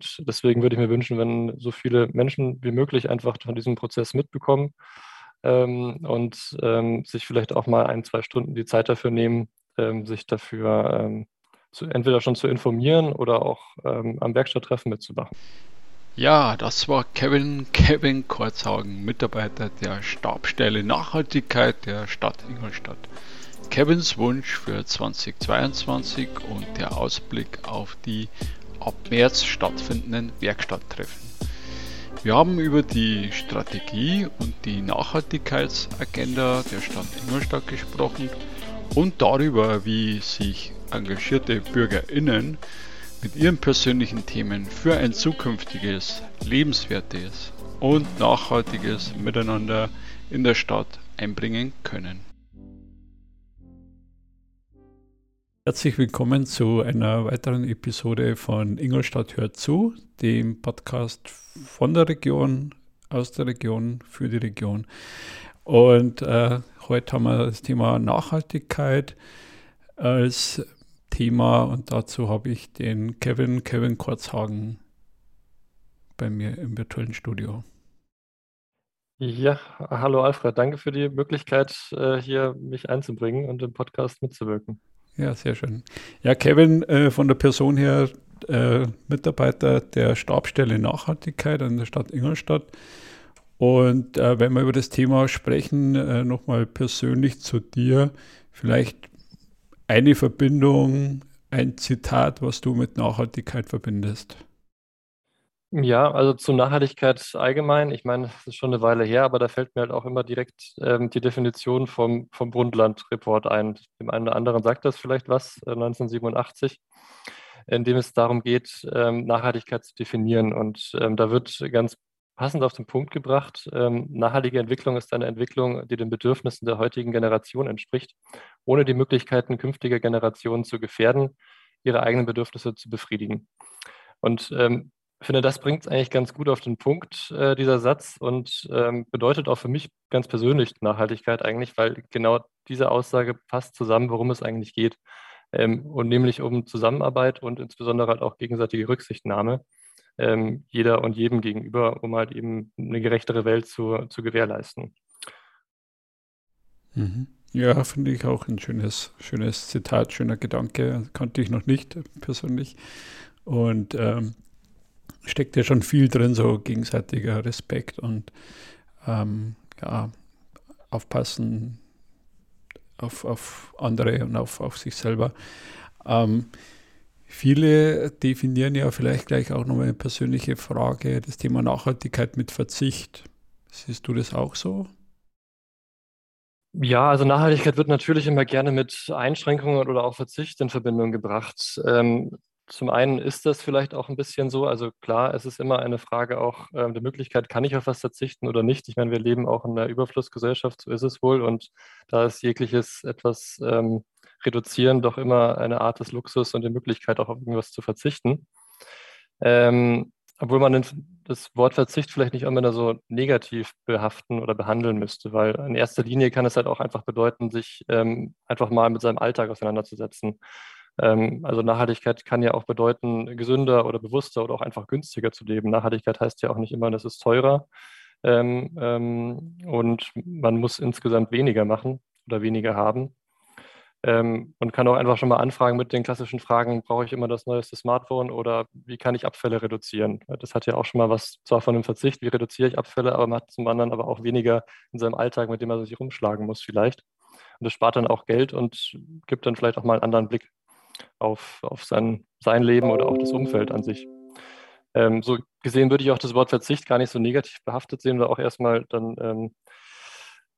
Und deswegen würde ich mir wünschen, wenn so viele Menschen wie möglich einfach von diesem Prozess mitbekommen ähm, und ähm, sich vielleicht auch mal ein, zwei Stunden die Zeit dafür nehmen, ähm, sich dafür ähm, zu, entweder schon zu informieren oder auch ähm, am Werkstatttreffen mitzumachen. Ja, das war Kevin, Kevin Kurzhagen, Mitarbeiter der Stabstelle Nachhaltigkeit der Stadt Ingolstadt. Kevins Wunsch für 2022 und der Ausblick auf die ab März stattfindenden Werkstatttreffen. Wir haben über die Strategie und die Nachhaltigkeitsagenda der Stadt Ingolstadt gesprochen und darüber, wie sich engagierte BürgerInnen mit ihren persönlichen Themen für ein zukünftiges, lebenswertes und nachhaltiges Miteinander in der Stadt einbringen können. Herzlich willkommen zu einer weiteren Episode von Ingolstadt hört zu, dem Podcast von der Region, aus der Region, für die Region. Und äh, heute haben wir das Thema Nachhaltigkeit als Thema und dazu habe ich den Kevin, Kevin Kurzhagen bei mir im virtuellen Studio. Ja, hallo Alfred, danke für die Möglichkeit, äh, hier mich einzubringen und im Podcast mitzuwirken. Ja, sehr schön. Ja, Kevin, äh, von der Person her äh, Mitarbeiter der Stabstelle Nachhaltigkeit an der Stadt Ingolstadt. Und äh, wenn wir über das Thema sprechen, äh, nochmal persönlich zu dir, vielleicht eine Verbindung, ein Zitat, was du mit Nachhaltigkeit verbindest. Ja, also zu Nachhaltigkeit allgemein. Ich meine, das ist schon eine Weile her, aber da fällt mir halt auch immer direkt ähm, die Definition vom, vom Brundtland-Report ein. Dem einen oder anderen sagt das vielleicht was, äh, 1987, in dem es darum geht, ähm, Nachhaltigkeit zu definieren. Und ähm, da wird ganz passend auf den Punkt gebracht, ähm, nachhaltige Entwicklung ist eine Entwicklung, die den Bedürfnissen der heutigen Generation entspricht, ohne die Möglichkeiten künftiger Generationen zu gefährden, ihre eigenen Bedürfnisse zu befriedigen. Und ähm, finde, das bringt es eigentlich ganz gut auf den Punkt, äh, dieser Satz, und ähm, bedeutet auch für mich ganz persönlich Nachhaltigkeit eigentlich, weil genau diese Aussage passt zusammen, worum es eigentlich geht. Ähm, und nämlich um Zusammenarbeit und insbesondere halt auch gegenseitige Rücksichtnahme ähm, jeder und jedem gegenüber, um halt eben eine gerechtere Welt zu, zu gewährleisten. Mhm. Ja, finde ich auch ein schönes, schönes Zitat, schöner Gedanke. Kannte ich noch nicht persönlich. Und ähm, steckt ja schon viel drin, so gegenseitiger Respekt und ähm, ja, aufpassen auf, auf andere und auf, auf sich selber. Ähm, viele definieren ja vielleicht gleich auch nochmal eine persönliche Frage, das Thema Nachhaltigkeit mit Verzicht. Siehst du das auch so? Ja, also Nachhaltigkeit wird natürlich immer gerne mit Einschränkungen oder auch Verzicht in Verbindung gebracht. Ähm, zum einen ist das vielleicht auch ein bisschen so. Also klar, es ist immer eine Frage auch äh, der Möglichkeit, kann ich auf was verzichten oder nicht. Ich meine, wir leben auch in einer Überflussgesellschaft, so ist es wohl. Und da ist jegliches etwas ähm, reduzieren doch immer eine Art des Luxus und die Möglichkeit, auch auf irgendwas zu verzichten. Ähm, obwohl man das Wort Verzicht vielleicht nicht immer so negativ behaften oder behandeln müsste, weil in erster Linie kann es halt auch einfach bedeuten, sich ähm, einfach mal mit seinem Alltag auseinanderzusetzen. Ähm, also Nachhaltigkeit kann ja auch bedeuten, gesünder oder bewusster oder auch einfach günstiger zu leben. Nachhaltigkeit heißt ja auch nicht immer, das ist teurer. Ähm, ähm, und man muss insgesamt weniger machen oder weniger haben. Ähm, und kann auch einfach schon mal anfragen mit den klassischen Fragen, brauche ich immer das neueste Smartphone oder wie kann ich Abfälle reduzieren? Das hat ja auch schon mal was zwar von dem Verzicht, wie reduziere ich Abfälle, aber man hat zum anderen aber auch weniger in seinem Alltag, mit dem er sich rumschlagen muss vielleicht. Und das spart dann auch Geld und gibt dann vielleicht auch mal einen anderen Blick auf, auf sein, sein Leben oder auch das Umfeld an sich. Ähm, so gesehen würde ich auch das Wort Verzicht gar nicht so negativ behaftet sehen, weil auch erstmal dann ähm,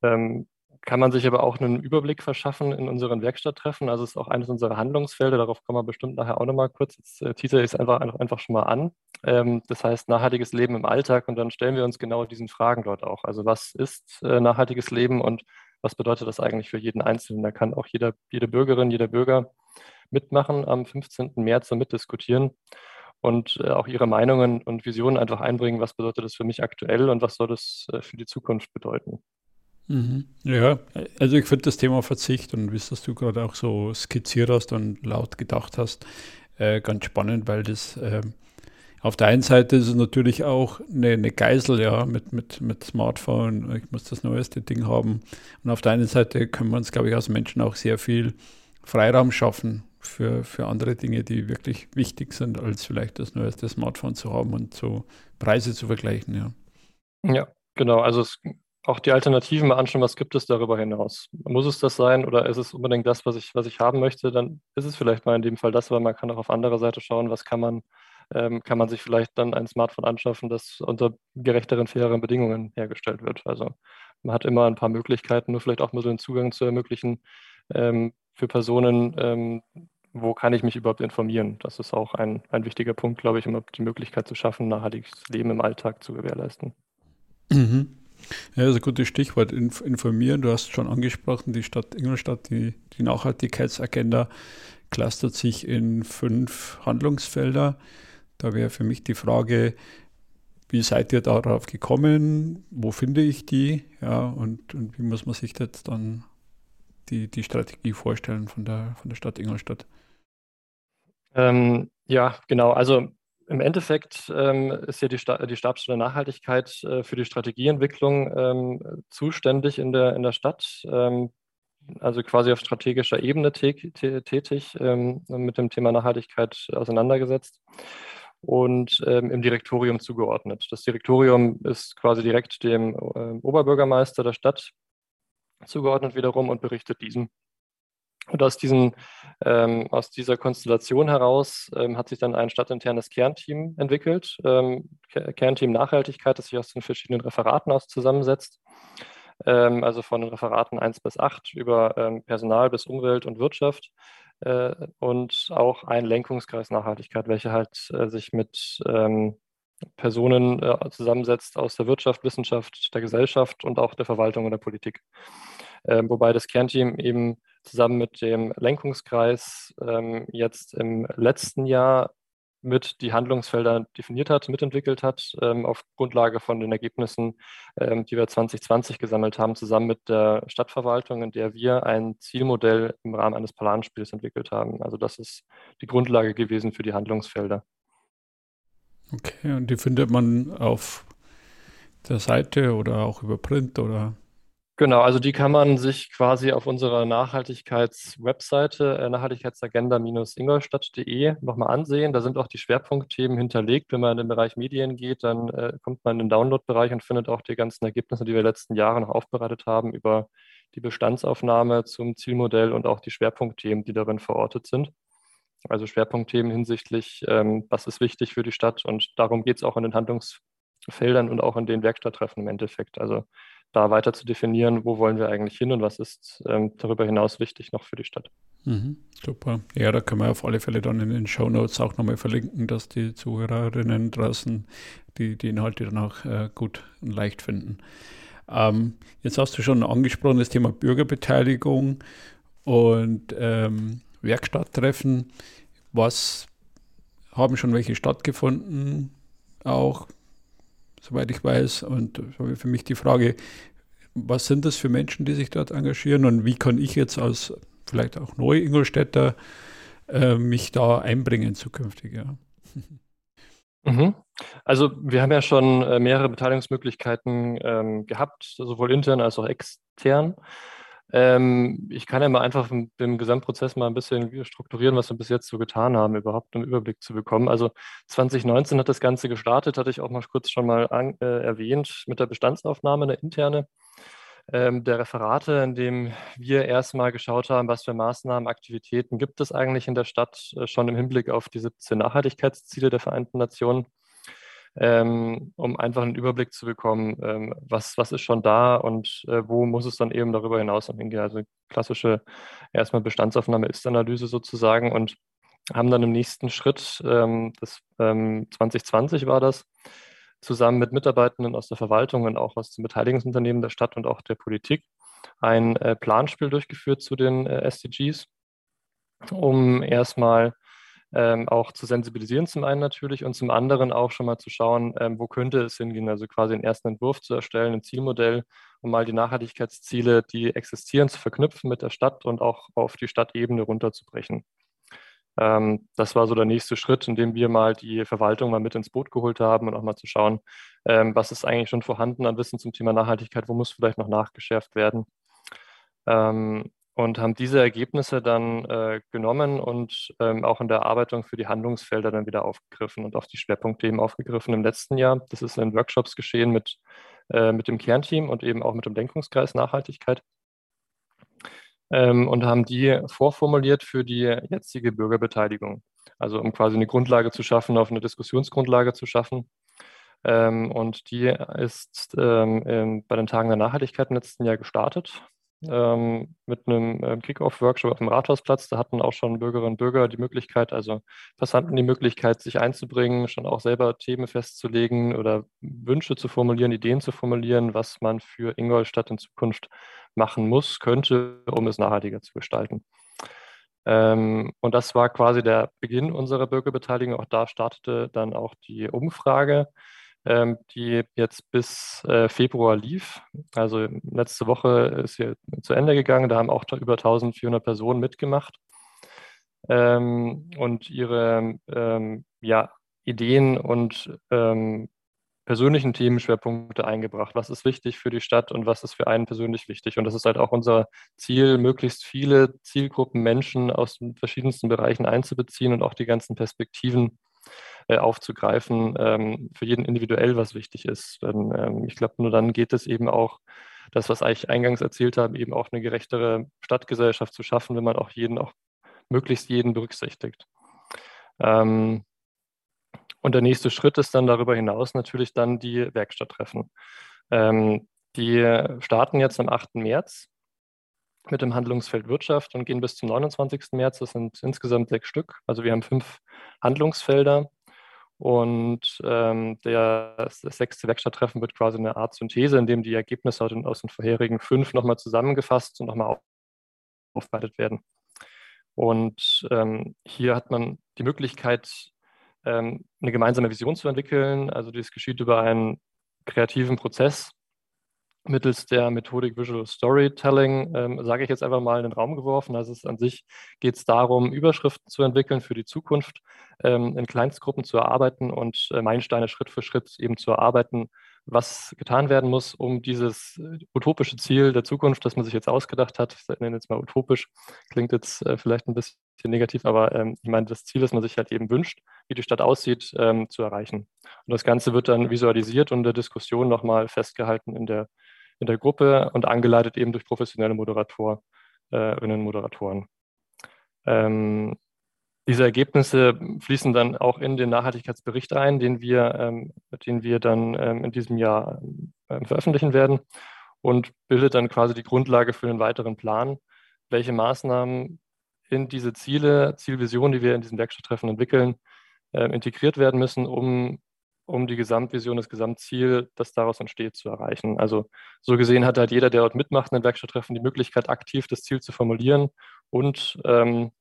ähm, kann man sich aber auch einen Überblick verschaffen in unseren Werkstatttreffen. Also es ist auch eines unserer Handlungsfelder, darauf kommen wir bestimmt nachher auch nochmal kurz. Jetzt äh, teaser ich es einfach, einfach schon mal an. Ähm, das heißt nachhaltiges Leben im Alltag und dann stellen wir uns genau diesen Fragen dort auch. Also was ist äh, nachhaltiges Leben und was bedeutet das eigentlich für jeden Einzelnen? Da kann auch jeder, jede Bürgerin, jeder Bürger mitmachen am 15. März und mitdiskutieren und äh, auch ihre Meinungen und Visionen einfach einbringen. Was bedeutet das für mich aktuell und was soll das äh, für die Zukunft bedeuten? Mhm. Ja, also ich finde das Thema Verzicht und wie es du gerade auch so skizziert hast und laut gedacht hast, äh, ganz spannend, weil das äh, Auf der einen Seite ist es natürlich auch eine, eine Geisel, ja, mit, mit, mit Smartphone. Ich muss das neueste Ding haben. Und auf der einen Seite können wir uns, glaube ich, als Menschen auch sehr viel Freiraum schaffen für, für andere Dinge, die wirklich wichtig sind, als vielleicht das neueste Smartphone zu haben und so Preise zu vergleichen, ja. Ja, genau. Also es, auch die Alternativen mal anschauen, was gibt es darüber hinaus? Muss es das sein oder ist es unbedingt das, was ich, was ich haben möchte? Dann ist es vielleicht mal in dem Fall das, aber man kann auch auf andere Seite schauen, was kann man ähm, kann man sich vielleicht dann ein Smartphone anschaffen, das unter gerechteren, faireren Bedingungen hergestellt wird. Also man hat immer ein paar Möglichkeiten, nur vielleicht auch mal so einen Zugang zu ermöglichen ähm, für Personen, ähm, wo kann ich mich überhaupt informieren. Das ist auch ein, ein wichtiger Punkt, glaube ich, um die Möglichkeit zu schaffen, nachhaltiges Leben im Alltag zu gewährleisten. Mhm. Ja, das ist ein gutes Stichwort. Informieren, du hast schon angesprochen, die Stadt Ingolstadt, die, die Nachhaltigkeitsagenda clustert sich in fünf Handlungsfelder. Da wäre für mich die Frage, wie seid ihr darauf gekommen? Wo finde ich die? Ja, und, und wie muss man sich jetzt dann die, die Strategie vorstellen von der, von der Stadt Ingolstadt? Ähm, ja, genau. Also im Endeffekt ähm, ist ja die, Sta die Stabsstelle Nachhaltigkeit äh, für die Strategieentwicklung ähm, zuständig in der, in der Stadt. Ähm, also quasi auf strategischer Ebene tätig, ähm, mit dem Thema Nachhaltigkeit auseinandergesetzt und ähm, im Direktorium zugeordnet. Das Direktorium ist quasi direkt dem äh, Oberbürgermeister der Stadt zugeordnet wiederum und berichtet diesem. Und aus, diesen, ähm, aus dieser Konstellation heraus ähm, hat sich dann ein stadtinternes Kernteam entwickelt, ähm, Kernteam Nachhaltigkeit, das sich aus den verschiedenen Referaten aus zusammensetzt, ähm, also von den Referaten 1 bis 8 über ähm, Personal bis Umwelt und Wirtschaft äh, und auch ein Lenkungskreis Nachhaltigkeit, welcher halt äh, sich mit ähm, Personen äh, zusammensetzt aus der Wirtschaft, Wissenschaft, der Gesellschaft und auch der Verwaltung und der Politik. Wobei das Kernteam eben zusammen mit dem Lenkungskreis ähm, jetzt im letzten Jahr mit die Handlungsfelder definiert hat, mitentwickelt hat, ähm, auf Grundlage von den Ergebnissen, ähm, die wir 2020 gesammelt haben, zusammen mit der Stadtverwaltung, in der wir ein Zielmodell im Rahmen eines Planspiels entwickelt haben. Also das ist die Grundlage gewesen für die Handlungsfelder. Okay, und die findet man auf der Seite oder auch über Print oder Genau, also die kann man sich quasi auf unserer Nachhaltigkeitswebseite äh, nachhaltigkeitsagenda-ingolstadt.de nochmal ansehen. Da sind auch die Schwerpunktthemen hinterlegt. Wenn man in den Bereich Medien geht, dann äh, kommt man in den Download-Bereich und findet auch die ganzen Ergebnisse, die wir letzten Jahre noch aufbereitet haben über die Bestandsaufnahme zum Zielmodell und auch die Schwerpunktthemen, die darin verortet sind. Also Schwerpunktthemen hinsichtlich, ähm, was ist wichtig für die Stadt und darum geht es auch in den Handlungsfeldern und auch in den Werkstatttreffen im Endeffekt. Also da weiter zu definieren, wo wollen wir eigentlich hin und was ist ähm, darüber hinaus wichtig noch für die Stadt. Mhm, super. Ja, da können wir auf alle Fälle dann in den Show Notes auch nochmal verlinken, dass die Zuhörerinnen draußen die, die Inhalte dann auch äh, gut und leicht finden. Ähm, jetzt hast du schon angesprochen, das Thema Bürgerbeteiligung und ähm, Werkstatttreffen. Was haben schon welche stattgefunden? Auch soweit ich weiß. Und für mich die Frage, was sind das für Menschen, die sich dort engagieren und wie kann ich jetzt als vielleicht auch Neu-Ingolstädter äh, mich da einbringen zukünftig? Ja. Mhm. Also wir haben ja schon äh, mehrere Beteiligungsmöglichkeiten ähm, gehabt, sowohl intern als auch extern. Ähm, ich kann ja mal einfach den Gesamtprozess mal ein bisschen strukturieren, was wir bis jetzt so getan haben, überhaupt einen Überblick zu bekommen. Also 2019 hat das Ganze gestartet, hatte ich auch mal kurz schon mal an, äh, erwähnt, mit der Bestandsaufnahme, eine interne ähm, der Referate, in dem wir erstmal geschaut haben, was für Maßnahmen, Aktivitäten gibt es eigentlich in der Stadt, äh, schon im Hinblick auf die 17 Nachhaltigkeitsziele der Vereinten Nationen ähm, um einfach einen Überblick zu bekommen, ähm, was, was ist schon da und äh, wo muss es dann eben darüber hinaus hingehen. Also klassische erstmal Bestandsaufnahme Ist-Analyse sozusagen und haben dann im nächsten Schritt, ähm, das 2020 ähm, war das, zusammen mit Mitarbeitenden aus der Verwaltung und auch aus den Beteiligungsunternehmen der Stadt und auch der Politik ein äh, Planspiel durchgeführt zu den äh, SDGs, um erstmal ähm, auch zu sensibilisieren zum einen natürlich und zum anderen auch schon mal zu schauen, ähm, wo könnte es hingehen, also quasi einen ersten Entwurf zu erstellen, ein Zielmodell, um mal die Nachhaltigkeitsziele, die existieren, zu verknüpfen mit der Stadt und auch auf die Stadtebene runterzubrechen. Ähm, das war so der nächste Schritt, in dem wir mal die Verwaltung mal mit ins Boot geholt haben und auch mal zu schauen, ähm, was ist eigentlich schon vorhanden an Wissen zum Thema Nachhaltigkeit, wo muss vielleicht noch nachgeschärft werden. Ähm, und haben diese Ergebnisse dann äh, genommen und ähm, auch in der Erarbeitung für die Handlungsfelder dann wieder aufgegriffen und auch die Schwerpunkte eben aufgegriffen im letzten Jahr. Das ist in Workshops geschehen mit, äh, mit dem Kernteam und eben auch mit dem Denkungskreis Nachhaltigkeit ähm, und haben die vorformuliert für die jetzige Bürgerbeteiligung. Also um quasi eine Grundlage zu schaffen, auf eine Diskussionsgrundlage zu schaffen. Ähm, und die ist ähm, bei den Tagen der Nachhaltigkeit im letzten Jahr gestartet ähm, mit einem ähm, Kick-Off-Workshop auf dem Rathausplatz. Da hatten auch schon Bürgerinnen und Bürger die Möglichkeit, also Passanten die Möglichkeit, sich einzubringen, schon auch selber Themen festzulegen oder Wünsche zu formulieren, Ideen zu formulieren, was man für Ingolstadt in Zukunft machen muss, könnte, um es nachhaltiger zu gestalten. Ähm, und das war quasi der Beginn unserer Bürgerbeteiligung. Auch da startete dann auch die Umfrage die jetzt bis äh, Februar lief. Also letzte Woche ist sie zu Ende gegangen. Da haben auch über 1400 Personen mitgemacht ähm, und ihre ähm, ja, Ideen und ähm, persönlichen Themenschwerpunkte eingebracht. Was ist wichtig für die Stadt und was ist für einen persönlich wichtig? Und das ist halt auch unser Ziel, möglichst viele Zielgruppen Menschen aus den verschiedensten Bereichen einzubeziehen und auch die ganzen Perspektiven aufzugreifen, ähm, für jeden individuell, was wichtig ist. Denn ähm, ich glaube, nur dann geht es eben auch, das, was ich eingangs erzählt habe, eben auch eine gerechtere Stadtgesellschaft zu schaffen, wenn man auch jeden, auch möglichst jeden berücksichtigt. Ähm, und der nächste Schritt ist dann darüber hinaus natürlich dann die Werkstatttreffen. Die starten jetzt am 8. März mit dem Handlungsfeld Wirtschaft und gehen bis zum 29. März. Das sind insgesamt sechs Stück. Also wir haben fünf Handlungsfelder und ähm, der, das sechste Werkstatttreffen wird quasi eine Art Synthese, in dem die Ergebnisse aus den vorherigen fünf nochmal zusammengefasst und nochmal aufbereitet werden. Und ähm, hier hat man die Möglichkeit, ähm, eine gemeinsame Vision zu entwickeln. Also dies geschieht über einen kreativen Prozess, mittels der Methodik Visual Storytelling, ähm, sage ich jetzt einfach mal in den Raum geworfen. Also es an sich geht es darum, Überschriften zu entwickeln für die Zukunft, ähm, in Kleinstgruppen zu erarbeiten und äh, Meilensteine Schritt für Schritt eben zu erarbeiten, was getan werden muss, um dieses äh, utopische Ziel der Zukunft, das man sich jetzt ausgedacht hat, ich nenne jetzt mal utopisch, klingt jetzt äh, vielleicht ein bisschen negativ, aber ähm, ich meine, das Ziel, das man sich halt eben wünscht, wie die Stadt aussieht, ähm, zu erreichen. Und das Ganze wird dann visualisiert und der Diskussion nochmal festgehalten in der in der Gruppe und angeleitet eben durch professionelle Moderatorinnen und Moderatoren. Ähm, diese Ergebnisse fließen dann auch in den Nachhaltigkeitsbericht ein, den wir, ähm, den wir dann ähm, in diesem Jahr ähm, veröffentlichen werden und bildet dann quasi die Grundlage für den weiteren Plan, welche Maßnahmen in diese Ziele, Zielvisionen, die wir in diesem Werkstatttreffen entwickeln, äh, integriert werden müssen, um um die Gesamtvision, das Gesamtziel, das daraus entsteht, zu erreichen. Also so gesehen hat halt jeder, der dort mitmacht in den Werkstatttreffen, die Möglichkeit, aktiv das Ziel zu formulieren und ähm,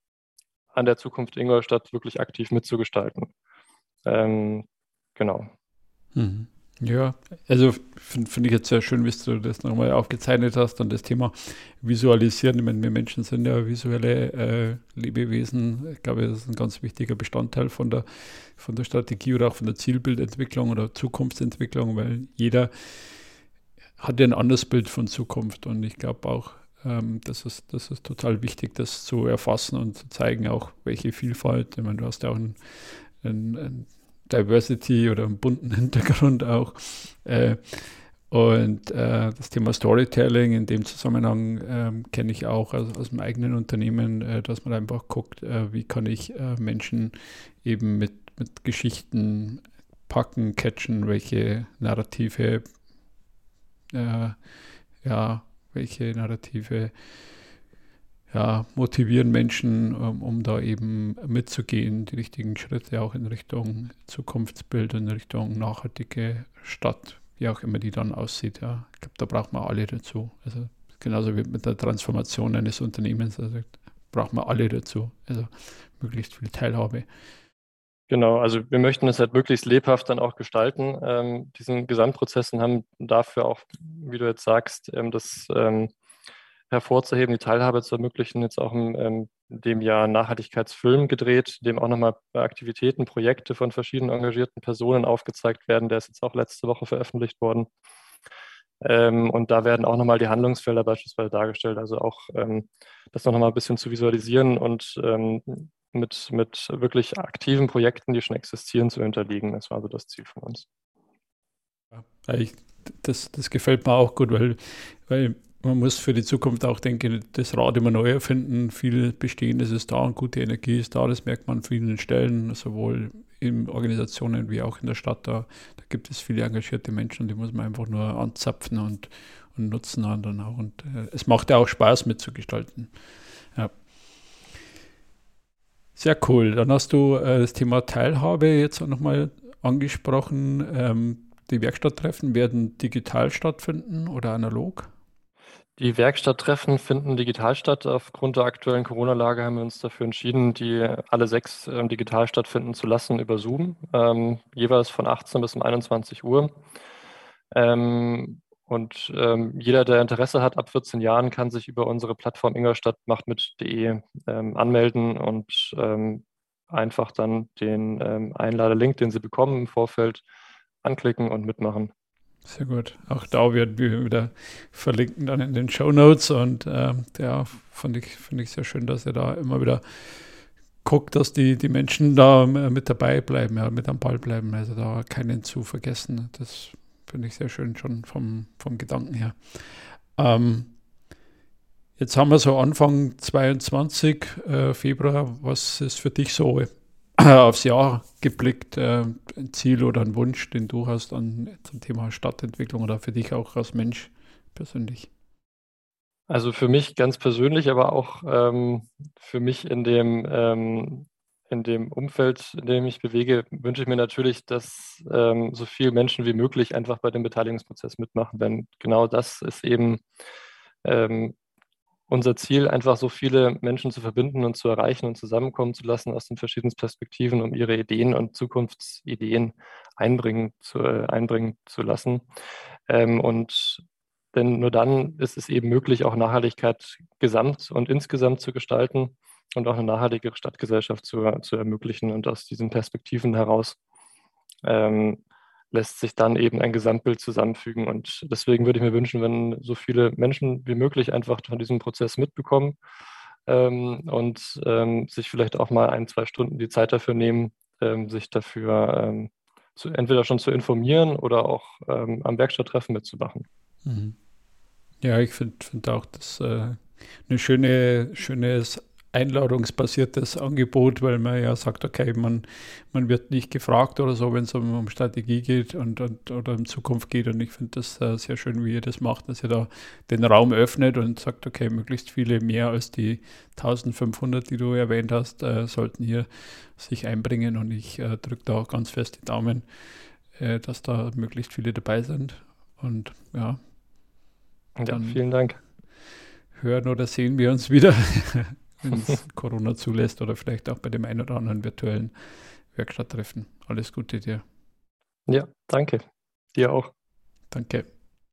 an der Zukunft Ingolstadt wirklich aktiv mitzugestalten. Ähm, genau. Mhm. Ja, also finde find ich jetzt sehr schön, wie du das nochmal aufgezeichnet hast und das Thema Visualisieren. Ich meine, wir Menschen sind ja visuelle äh, Lebewesen. Ich glaube, das ist ein ganz wichtiger Bestandteil von der, von der Strategie oder auch von der Zielbildentwicklung oder Zukunftsentwicklung, weil jeder hat ja ein anderes Bild von Zukunft und ich glaube auch, ähm, das, ist, das ist total wichtig, das zu erfassen und zu zeigen, auch welche Vielfalt. Ich meine, du hast ja auch ein, ein, ein Diversity oder einen bunten Hintergrund auch. Äh, und äh, das Thema Storytelling in dem Zusammenhang äh, kenne ich auch aus, aus dem eigenen Unternehmen, äh, dass man einfach guckt, äh, wie kann ich äh, Menschen eben mit, mit Geschichten packen, catchen, welche Narrative, ja, welche Narrative ja, motivieren Menschen, um, ähm, um, da eben mitzugehen, die richtigen Schritte auch in Richtung Zukunftsbild, in Richtung nachhaltige Stadt, wie auch immer die dann aussieht. Ja. Ich glaube, da braucht man alle dazu. Also genauso wie mit der Transformation eines Unternehmens, also braucht man alle dazu. Also möglichst viel Teilhabe. Genau, also wir möchten es halt möglichst lebhaft dann auch gestalten, ähm, diesen Gesamtprozess und haben dafür auch, wie du jetzt sagst, ähm, das ähm, hervorzuheben, die Teilhabe zu ermöglichen, jetzt auch in, ähm, dem Jahr Nachhaltigkeitsfilm gedreht, dem auch nochmal Aktivitäten, Projekte von verschiedenen engagierten Personen aufgezeigt werden. Der ist jetzt auch letzte Woche veröffentlicht worden. Ähm, und da werden auch nochmal die Handlungsfelder beispielsweise dargestellt, also auch ähm, das noch mal ein bisschen zu visualisieren und ähm, mit, mit wirklich aktiven Projekten, die schon existieren, zu hinterliegen. Das war so das Ziel von uns. Ja, ich, das, das gefällt mir auch gut, weil, weil man muss für die Zukunft auch denken, das Rad immer neu erfinden. Viel Bestehendes ist da und gute Energie ist da. Das merkt man an vielen Stellen, sowohl in Organisationen wie auch in der Stadt. Da, da gibt es viele engagierte Menschen, die muss man einfach nur anzapfen und, und nutzen dann auch. Und äh, es macht ja auch Spaß mitzugestalten. Ja. Sehr cool. Dann hast du äh, das Thema Teilhabe jetzt auch nochmal angesprochen. Ähm, die Werkstatttreffen werden digital stattfinden oder analog? Die Werkstatttreffen finden digital statt. Aufgrund der aktuellen Corona-Lage haben wir uns dafür entschieden, die alle sechs äh, digital stattfinden zu lassen über Zoom, ähm, jeweils von 18 bis um 21 Uhr. Ähm, und ähm, jeder, der Interesse hat, ab 14 Jahren, kann sich über unsere Plattform ingolstadtmachtmit.de ähm, anmelden und ähm, einfach dann den ähm, Einladelink, den Sie bekommen im Vorfeld, anklicken und mitmachen. Sehr gut. Auch da werden wir wieder verlinken dann in den Show Notes und äh, ja, fand ich, finde ich sehr schön, dass ihr da immer wieder guckt, dass die, die Menschen da äh, mit dabei bleiben, ja, mit am Ball bleiben, also da keinen zu vergessen. Das finde ich sehr schön schon vom, vom Gedanken her. Ähm, jetzt haben wir so Anfang 22 äh, Februar. Was ist für dich so aufs Jahr geblickt, äh, ein Ziel oder ein Wunsch, den du hast an, zum Thema Stadtentwicklung oder für dich auch als Mensch persönlich? Also für mich ganz persönlich, aber auch ähm, für mich in dem, ähm, in dem Umfeld, in dem ich bewege, wünsche ich mir natürlich, dass ähm, so viele Menschen wie möglich einfach bei dem Beteiligungsprozess mitmachen. Denn genau das ist eben ähm, unser Ziel, einfach so viele Menschen zu verbinden und zu erreichen und zusammenkommen zu lassen aus den verschiedenen Perspektiven, um ihre Ideen und Zukunftsideen einbringen zu, äh, einbringen zu lassen. Ähm, und denn nur dann ist es eben möglich, auch Nachhaltigkeit gesamt und insgesamt zu gestalten und auch eine nachhaltigere Stadtgesellschaft zu, zu ermöglichen und aus diesen Perspektiven heraus ähm, lässt sich dann eben ein Gesamtbild zusammenfügen. Und deswegen würde ich mir wünschen, wenn so viele Menschen wie möglich einfach von diesem Prozess mitbekommen ähm, und ähm, sich vielleicht auch mal ein, zwei Stunden die Zeit dafür nehmen, ähm, sich dafür ähm, zu, entweder schon zu informieren oder auch ähm, am Werkstatttreffen mitzumachen. Mhm. Ja, ich finde find auch das äh, eine schöne, schönes einladungsbasiertes Angebot, weil man ja sagt, okay, man, man wird nicht gefragt oder so, wenn es um, um, Strategie geht und, und, oder um Zukunft geht. Und ich finde das äh, sehr schön, wie ihr das macht, dass ihr da den Raum öffnet und sagt, okay, möglichst viele mehr als die 1500, die du erwähnt hast, äh, sollten hier sich einbringen. Und ich äh, drücke da auch ganz fest die Daumen, äh, dass da möglichst viele dabei sind. Und ja. Ja, vielen Dank. Hören oder sehen wir uns wieder. wenn es Corona zulässt oder vielleicht auch bei dem einen oder anderen virtuellen Werkstatttreffen. Alles Gute dir. Ja, danke. Dir auch. Danke.